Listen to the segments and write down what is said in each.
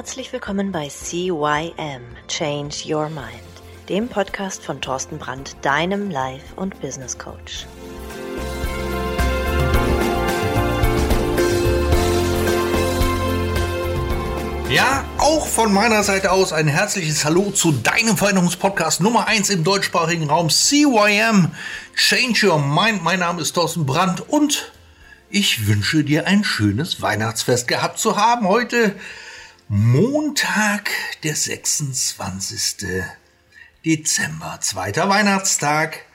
Herzlich willkommen bei CYM Change Your Mind, dem Podcast von Thorsten Brandt, deinem Life- und Business Coach. Ja, auch von meiner Seite aus ein herzliches Hallo zu deinem Veränderungspodcast Nummer 1 im deutschsprachigen Raum CYM Change Your Mind. Mein Name ist Thorsten Brandt und ich wünsche dir ein schönes Weihnachtsfest gehabt zu haben. Heute Montag, der 26. Dezember, zweiter Weihnachtstag.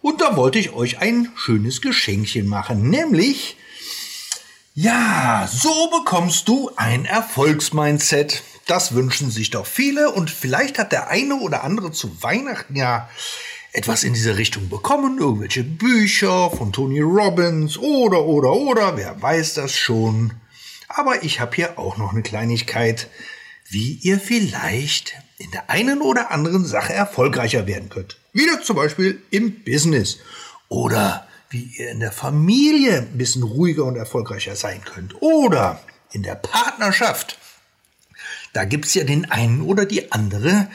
Und da wollte ich euch ein schönes Geschenkchen machen, nämlich ja, so bekommst du ein Erfolgsmindset. Das wünschen sich doch viele und vielleicht hat der eine oder andere zu Weihnachten ja etwas in diese Richtung bekommen. Irgendwelche Bücher von Tony Robbins oder, oder, oder, wer weiß das schon. Aber ich habe hier auch noch eine Kleinigkeit, wie ihr vielleicht in der einen oder anderen Sache erfolgreicher werden könnt. Wieder zum Beispiel im Business oder wie ihr in der Familie ein bisschen ruhiger und erfolgreicher sein könnt. Oder in der Partnerschaft. Da gibt's ja den einen oder die andere,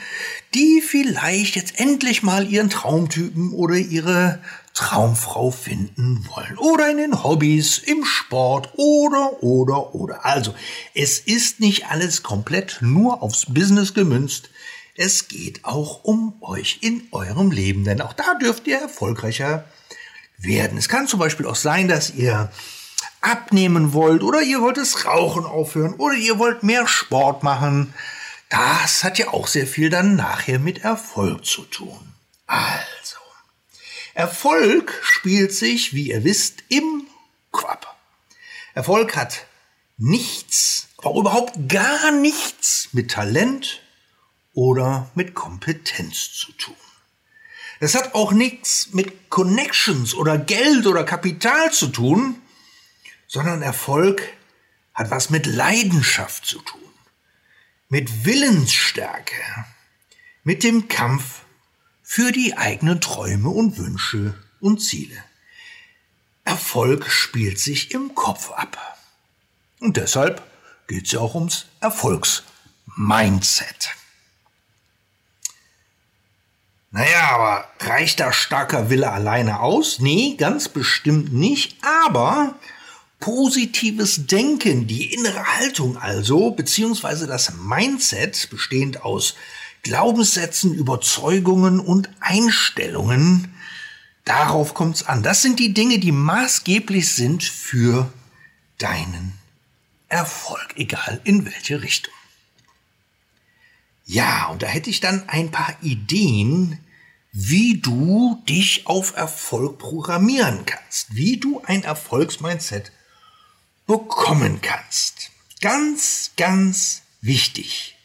die vielleicht jetzt endlich mal ihren Traumtypen oder ihre Traumfrau finden wollen. Oder in den Hobbys, im Sport oder, oder, oder. Also, es ist nicht alles komplett nur aufs Business gemünzt. Es geht auch um euch in eurem Leben, denn auch da dürft ihr erfolgreicher werden. Es kann zum Beispiel auch sein, dass ihr abnehmen wollt oder ihr wollt das Rauchen aufhören oder ihr wollt mehr Sport machen. Das hat ja auch sehr viel dann nachher mit Erfolg zu tun. Also, Erfolg spielt sich, wie ihr wisst, im Kopf. Erfolg hat nichts, aber überhaupt gar nichts mit Talent oder mit Kompetenz zu tun. Es hat auch nichts mit Connections oder Geld oder Kapital zu tun, sondern Erfolg hat was mit Leidenschaft zu tun, mit Willensstärke, mit dem Kampf für die eigenen Träume und Wünsche und Ziele. Erfolg spielt sich im Kopf ab. Und deshalb geht es ja auch ums Erfolgsmindset. Naja, aber reicht da starker Wille alleine aus? Nee, ganz bestimmt nicht. Aber positives Denken, die innere Haltung also, beziehungsweise das Mindset, bestehend aus Glaubenssätzen, Überzeugungen und Einstellungen, darauf kommt's an. Das sind die Dinge, die maßgeblich sind für deinen Erfolg, egal in welche Richtung. Ja, und da hätte ich dann ein paar Ideen, wie du dich auf Erfolg programmieren kannst, wie du ein Erfolgsmindset bekommen kannst. Ganz, ganz wichtig.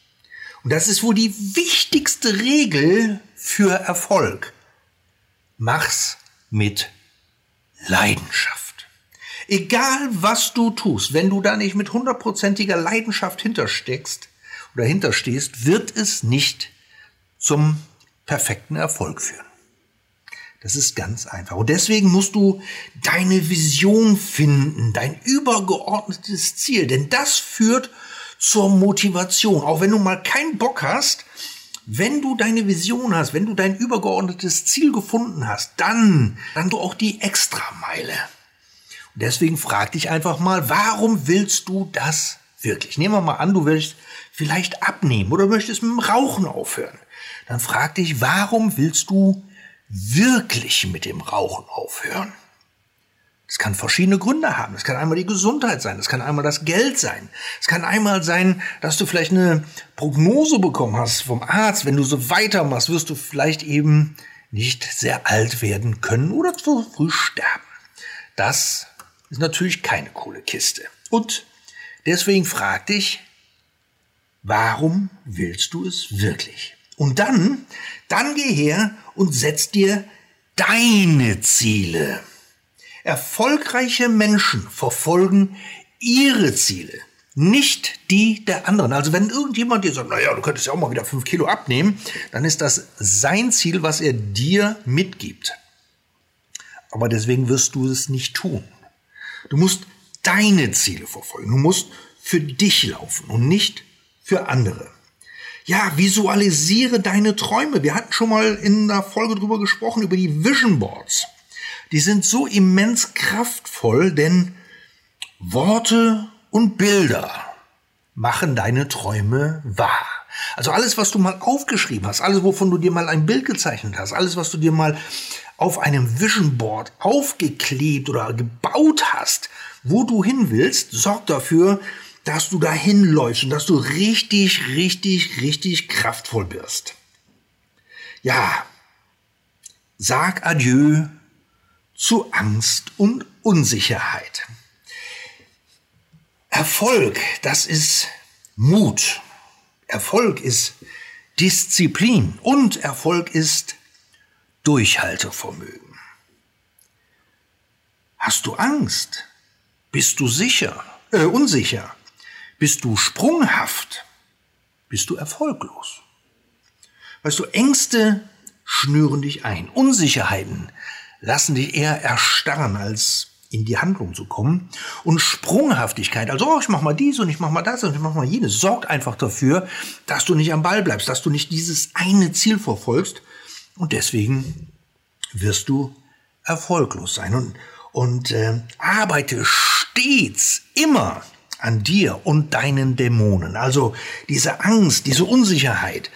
Und das ist wohl die wichtigste Regel für Erfolg. Mach's mit Leidenschaft. Egal was du tust, wenn du da nicht mit hundertprozentiger Leidenschaft hintersteckst oder hinterstehst, wird es nicht zum perfekten Erfolg führen. Das ist ganz einfach. Und deswegen musst du deine Vision finden, dein übergeordnetes Ziel, denn das führt zur Motivation. Auch wenn du mal keinen Bock hast, wenn du deine Vision hast, wenn du dein übergeordnetes Ziel gefunden hast, dann, dann du auch die Extrameile. Und deswegen frag dich einfach mal, warum willst du das wirklich? Nehmen wir mal an, du willst vielleicht abnehmen oder möchtest mit dem Rauchen aufhören dann frag dich, warum willst du wirklich mit dem Rauchen aufhören? Das kann verschiedene Gründe haben. Das kann einmal die Gesundheit sein, das kann einmal das Geld sein. Es kann einmal sein, dass du vielleicht eine Prognose bekommen hast vom Arzt. Wenn du so weitermachst, wirst du vielleicht eben nicht sehr alt werden können oder zu früh sterben. Das ist natürlich keine coole Kiste. Und deswegen frag dich, warum willst du es wirklich? Und dann, dann geh her und setz dir deine Ziele. Erfolgreiche Menschen verfolgen ihre Ziele, nicht die der anderen. Also wenn irgendjemand dir sagt, naja, du könntest ja auch mal wieder fünf Kilo abnehmen, dann ist das sein Ziel, was er dir mitgibt. Aber deswegen wirst du es nicht tun. Du musst deine Ziele verfolgen. Du musst für dich laufen und nicht für andere. Ja, visualisiere deine Träume. Wir hatten schon mal in einer Folge drüber gesprochen, über die Vision Boards. Die sind so immens kraftvoll, denn Worte und Bilder machen deine Träume wahr. Also alles, was du mal aufgeschrieben hast, alles, wovon du dir mal ein Bild gezeichnet hast, alles, was du dir mal auf einem Vision Board aufgeklebt oder gebaut hast, wo du hin willst, sorgt dafür, dass du dahin läufst und dass du richtig, richtig, richtig kraftvoll wirst. Ja, sag Adieu zu Angst und Unsicherheit. Erfolg, das ist Mut. Erfolg ist Disziplin und Erfolg ist Durchhaltevermögen. Hast du Angst? Bist du sicher? Äh, unsicher? Bist du sprunghaft? Bist du erfolglos? Weißt du, Ängste schnüren dich ein. Unsicherheiten lassen dich eher erstarren, als in die Handlung zu kommen. Und Sprunghaftigkeit, also oh, ich mach mal dies und ich mach mal das und ich mach mal jenes, sorgt einfach dafür, dass du nicht am Ball bleibst, dass du nicht dieses eine Ziel verfolgst. Und deswegen wirst du erfolglos sein. Und, und äh, arbeite stets immer an dir und deinen Dämonen. Also diese Angst, diese Unsicherheit.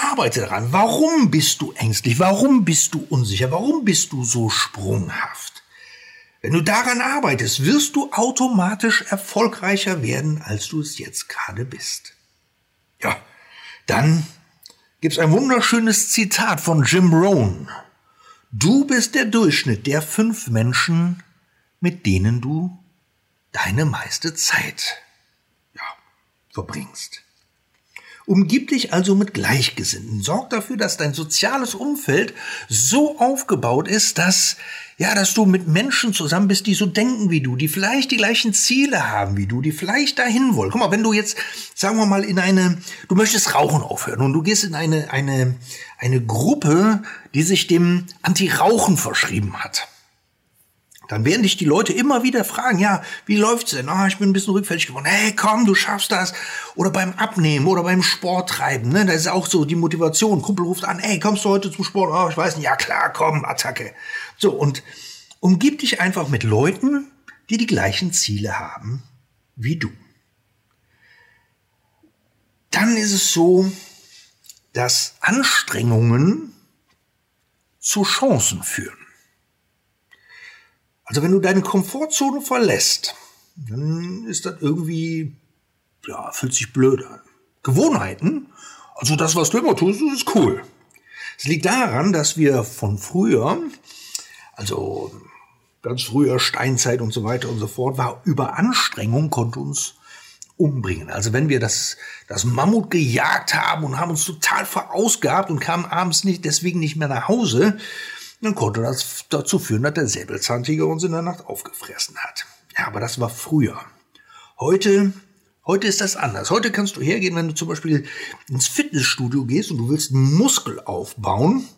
Arbeite daran. Warum bist du ängstlich? Warum bist du unsicher? Warum bist du so sprunghaft? Wenn du daran arbeitest, wirst du automatisch erfolgreicher werden, als du es jetzt gerade bist. Ja, dann gibt's ein wunderschönes Zitat von Jim Rohn. Du bist der Durchschnitt der fünf Menschen, mit denen du deine meiste Zeit ja, verbringst. Umgib dich also mit Gleichgesinnten. Sorg dafür, dass dein soziales Umfeld so aufgebaut ist, dass, ja, dass du mit Menschen zusammen bist, die so denken wie du, die vielleicht die gleichen Ziele haben wie du, die vielleicht dahin wollen. Guck mal, wenn du jetzt, sagen wir mal, in eine, du möchtest Rauchen aufhören und du gehst in eine, eine, eine Gruppe, die sich dem Anti-Rauchen verschrieben hat dann werden dich die Leute immer wieder fragen, ja, wie läuft's denn? Ah, ich bin ein bisschen rückfällig geworden. Hey, komm, du schaffst das. Oder beim Abnehmen oder beim Sport treiben, ne? Da ist auch so die Motivation. Kumpel ruft an, hey, kommst du heute zum Sport? Oh, ich weiß nicht. Ja, klar, komm, Attacke. So, und umgib dich einfach mit Leuten, die die gleichen Ziele haben wie du. Dann ist es so, dass Anstrengungen zu Chancen führen. Also wenn du deine Komfortzone verlässt, dann ist das irgendwie, ja, fühlt sich blöd an. Gewohnheiten, also das, was du immer tust, ist cool. Es liegt daran, dass wir von früher, also ganz früher Steinzeit und so weiter und so fort, war Überanstrengung konnte uns umbringen. Also wenn wir das, das Mammut gejagt haben und haben uns total verausgabt und kamen abends nicht, deswegen nicht mehr nach Hause, dann konnte das dazu führen, dass der Säbelzahntiger uns in der Nacht aufgefressen hat. Ja, aber das war früher. Heute, heute ist das anders. Heute kannst du hergehen, wenn du zum Beispiel ins Fitnessstudio gehst und du willst einen Muskel aufbauen,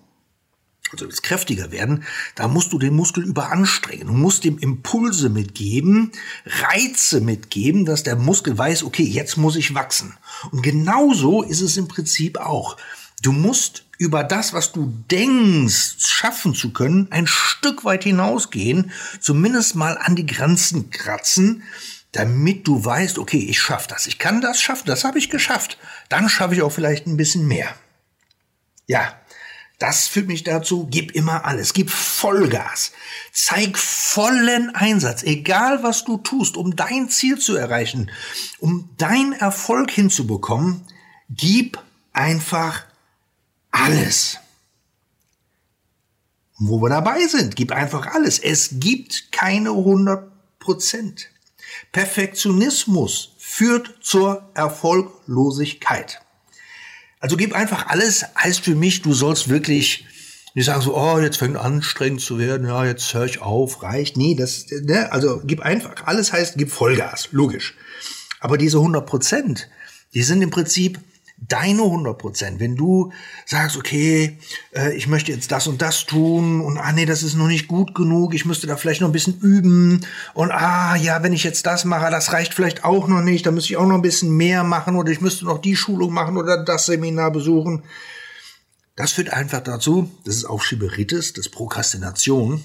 also willst kräftiger werden, da musst du den Muskel überanstrengen. Du musst ihm Impulse mitgeben, Reize mitgeben, dass der Muskel weiß, okay, jetzt muss ich wachsen. Und genauso ist es im Prinzip auch. Du musst über das, was du denkst, schaffen zu können, ein Stück weit hinausgehen, zumindest mal an die Grenzen kratzen, damit du weißt, okay, ich schaffe das, ich kann das schaffen, das habe ich geschafft. Dann schaffe ich auch vielleicht ein bisschen mehr. Ja, das führt mich dazu, gib immer alles, gib Vollgas, zeig vollen Einsatz, egal was du tust, um dein Ziel zu erreichen, um deinen Erfolg hinzubekommen, gib einfach alles. Wo wir dabei sind, gib einfach alles. Es gibt keine 100 Prozent. Perfektionismus führt zur Erfolglosigkeit. Also gib einfach alles, heißt für mich, du sollst wirklich nicht sagen so, oh, jetzt fängt anstrengend zu werden, ja, jetzt höre ich auf, reicht. Nee, das, ne, also gib einfach, alles heißt, gib Vollgas, logisch. Aber diese 100 Prozent, die sind im Prinzip deine 100 Prozent. Wenn du sagst, okay, äh, ich möchte jetzt das und das tun und ah nee, das ist noch nicht gut genug, ich müsste da vielleicht noch ein bisschen üben und ah ja, wenn ich jetzt das mache, das reicht vielleicht auch noch nicht, da müsste ich auch noch ein bisschen mehr machen oder ich müsste noch die Schulung machen oder das Seminar besuchen. Das führt einfach dazu, das ist auch Schieberitis, das ist Prokrastination,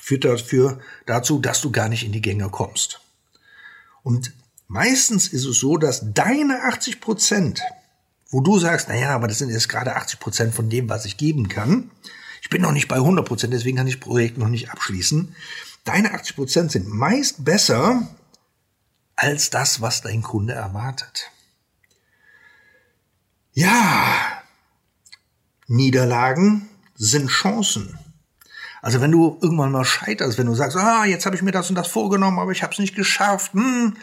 führt dafür dazu, dass du gar nicht in die Gänge kommst. Und meistens ist es so, dass deine 80 Prozent, wo du sagst, naja, aber das sind jetzt gerade 80 Prozent von dem, was ich geben kann. Ich bin noch nicht bei 100 Prozent, deswegen kann ich das Projekt noch nicht abschließen. Deine 80 Prozent sind meist besser als das, was dein Kunde erwartet. Ja, Niederlagen sind Chancen. Also wenn du irgendwann mal scheiterst, wenn du sagst, ah, jetzt habe ich mir das und das vorgenommen, aber ich habe es nicht geschafft, hm,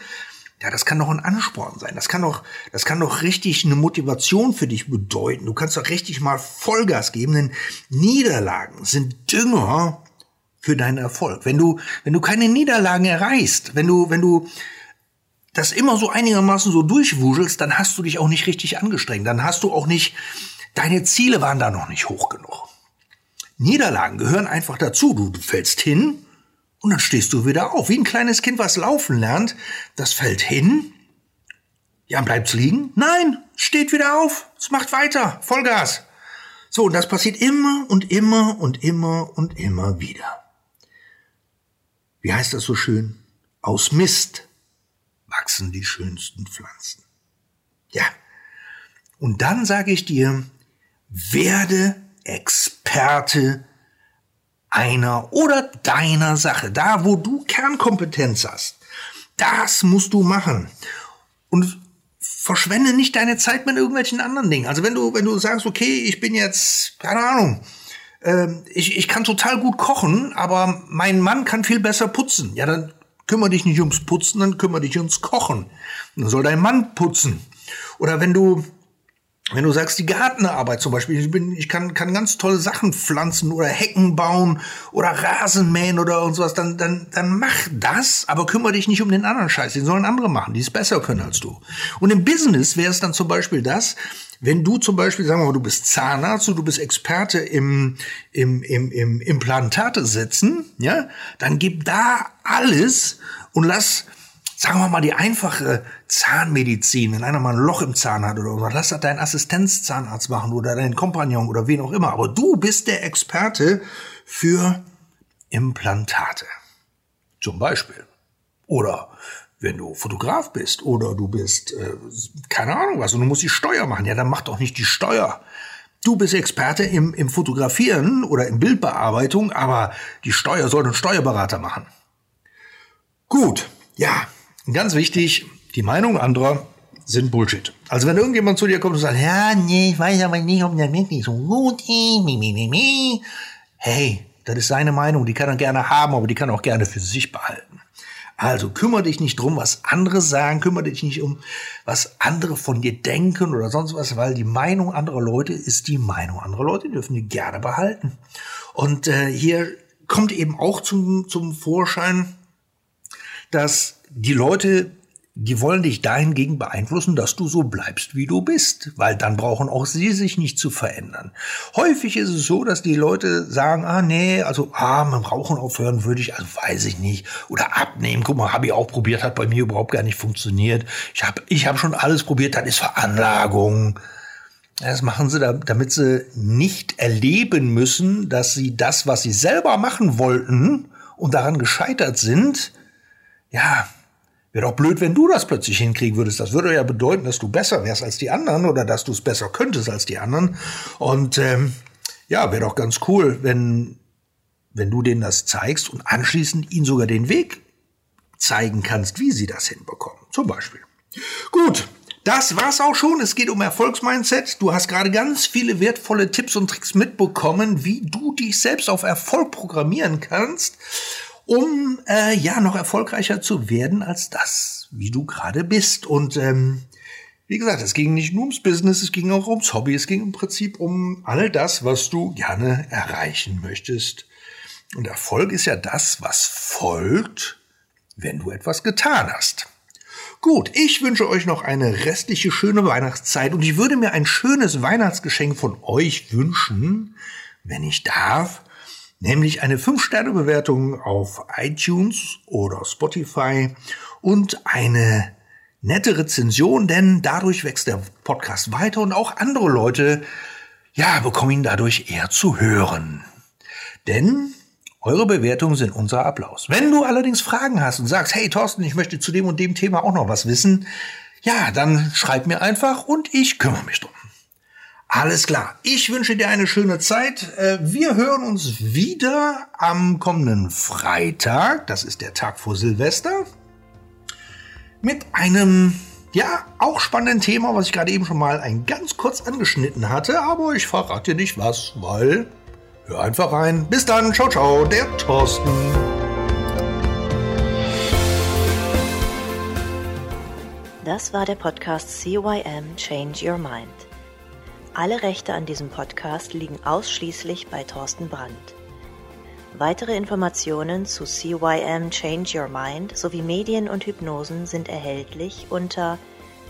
ja, das kann doch ein Ansporn sein. Das kann doch, das kann doch richtig eine Motivation für dich bedeuten. Du kannst doch richtig mal Vollgas geben, denn Niederlagen sind Dünger für deinen Erfolg. Wenn du, wenn du keine Niederlagen erreichst, wenn du, wenn du das immer so einigermaßen so durchwuschelst, dann hast du dich auch nicht richtig angestrengt. Dann hast du auch nicht, deine Ziele waren da noch nicht hoch genug. Niederlagen gehören einfach dazu. Du, fällst hin und dann stehst du wieder auf. Wie ein kleines Kind, was laufen lernt. Das fällt hin. Ja, bleibt's liegen? Nein, steht wieder auf. Es macht weiter. Vollgas. So, und das passiert immer und immer und immer und immer wieder. Wie heißt das so schön? Aus Mist wachsen die schönsten Pflanzen. Ja. Und dann sage ich dir, werde Experte einer oder deiner Sache, da wo du Kernkompetenz hast. Das musst du machen. Und verschwende nicht deine Zeit mit irgendwelchen anderen Dingen. Also wenn du, wenn du sagst, okay, ich bin jetzt, keine Ahnung, äh, ich, ich kann total gut kochen, aber mein Mann kann viel besser putzen. Ja, dann kümmere dich nicht ums Putzen, dann kümmere dich ums Kochen. Dann soll dein Mann putzen. Oder wenn du wenn du sagst, die Gartenarbeit zum Beispiel, ich, bin, ich kann, kann ganz tolle Sachen pflanzen oder Hecken bauen oder Rasen mähen oder und sowas, dann, dann, dann mach das, aber kümmere dich nicht um den anderen Scheiß. Den sollen andere machen, die es besser können als du. Und im Business wäre es dann zum Beispiel das, wenn du zum Beispiel, sagen wir mal, du bist Zahnarzt und du bist Experte im, im, im, im Implantate setzen, ja, dann gib da alles und lass sagen wir mal, die einfache Zahnmedizin, wenn einer mal ein Loch im Zahn hat oder so, lass das dein Assistenzzahnarzt machen oder dein Kompagnon oder wen auch immer. Aber du bist der Experte für Implantate. Zum Beispiel. Oder wenn du Fotograf bist oder du bist, äh, keine Ahnung was, und du musst die Steuer machen, ja, dann mach doch nicht die Steuer. Du bist Experte im, im Fotografieren oder in Bildbearbeitung, aber die Steuer soll ein Steuerberater machen. Gut, ja, Ganz wichtig, die Meinung anderer sind Bullshit. Also wenn irgendjemand zu dir kommt und sagt, ja, nee, ich weiß aber nicht, ob der wirklich so gut ist, mi, mi, mi, mi. Hey, das ist seine Meinung, die kann er gerne haben, aber die kann er auch gerne für sich behalten. Also kümmere dich nicht drum, was andere sagen, kümmere dich nicht um, was andere von dir denken oder sonst was, weil die Meinung anderer Leute ist die Meinung anderer Leute, die dürfen die gerne behalten. Und äh, hier kommt eben auch zum, zum Vorschein, dass die Leute, die wollen dich dahingegen beeinflussen, dass du so bleibst, wie du bist, weil dann brauchen auch sie sich nicht zu verändern. Häufig ist es so, dass die Leute sagen, ah nee, also ah, mit Rauchen aufhören würde ich, also weiß ich nicht, oder abnehmen, guck mal, habe ich auch probiert, hat bei mir überhaupt gar nicht funktioniert. Ich habe ich hab schon alles probiert, das ist Veranlagung. Das machen sie, damit sie nicht erleben müssen, dass sie das, was sie selber machen wollten und daran gescheitert sind, ja, Wäre doch blöd, wenn du das plötzlich hinkriegen würdest. Das würde ja bedeuten, dass du besser wärst als die anderen oder dass du es besser könntest als die anderen. Und ähm, ja, wäre doch ganz cool, wenn, wenn du denen das zeigst und anschließend ihnen sogar den Weg zeigen kannst, wie sie das hinbekommen. Zum Beispiel. Gut, das war's auch schon. Es geht um Erfolgsmindset. Du hast gerade ganz viele wertvolle Tipps und Tricks mitbekommen, wie du dich selbst auf Erfolg programmieren kannst um äh, ja noch erfolgreicher zu werden als das, wie du gerade bist. Und ähm, wie gesagt, es ging nicht nur ums Business, es ging auch ums Hobby, es ging im Prinzip um all das, was du gerne erreichen möchtest. Und Erfolg ist ja das, was folgt, wenn du etwas getan hast. Gut, ich wünsche euch noch eine restliche schöne Weihnachtszeit und ich würde mir ein schönes Weihnachtsgeschenk von euch wünschen, wenn ich darf, nämlich eine 5-Sterne-Bewertung auf iTunes oder Spotify und eine nette Rezension, denn dadurch wächst der Podcast weiter und auch andere Leute, ja, bekommen ihn dadurch eher zu hören. Denn eure Bewertungen sind unser Applaus. Wenn du allerdings Fragen hast und sagst, hey Thorsten, ich möchte zu dem und dem Thema auch noch was wissen, ja, dann schreib mir einfach und ich kümmere mich drum. Alles klar. Ich wünsche dir eine schöne Zeit. Äh, wir hören uns wieder am kommenden Freitag. Das ist der Tag vor Silvester. Mit einem, ja, auch spannenden Thema, was ich gerade eben schon mal ein ganz kurz angeschnitten hatte. Aber ich verrate dir nicht was, weil Hör einfach rein. Bis dann. Ciao, ciao. Der Thorsten. Das war der Podcast CYM Change Your Mind. Alle Rechte an diesem Podcast liegen ausschließlich bei Thorsten Brandt. Weitere Informationen zu CYM Change Your Mind sowie Medien und Hypnosen sind erhältlich unter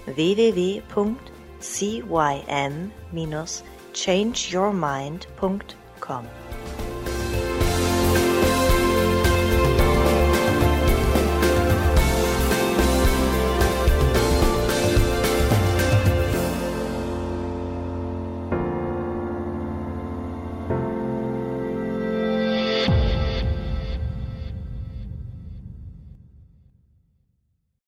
www.cym-changeyourmind.com com.